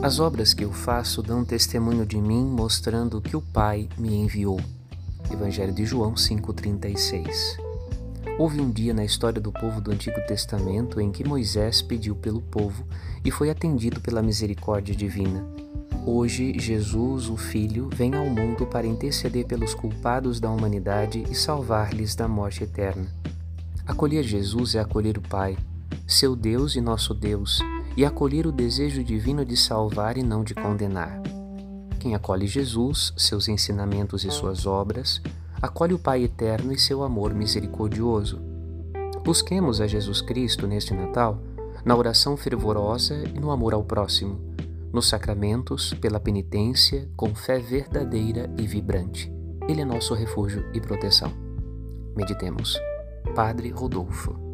As obras que eu faço dão testemunho de mim, mostrando que o Pai me enviou. Evangelho de João 5,36 Houve um dia na história do povo do Antigo Testamento em que Moisés pediu pelo povo e foi atendido pela misericórdia divina. Hoje, Jesus, o Filho, vem ao mundo para interceder pelos culpados da humanidade e salvar-lhes da morte eterna. Acolher Jesus é acolher o Pai, seu Deus e nosso Deus, e acolher o desejo divino de salvar e não de condenar. Quem acolhe Jesus, seus ensinamentos e suas obras, acolhe o Pai eterno e seu amor misericordioso. Busquemos a Jesus Cristo neste Natal, na oração fervorosa e no amor ao próximo, nos sacramentos, pela penitência, com fé verdadeira e vibrante. Ele é nosso refúgio e proteção. Meditemos. Padre Rodolfo.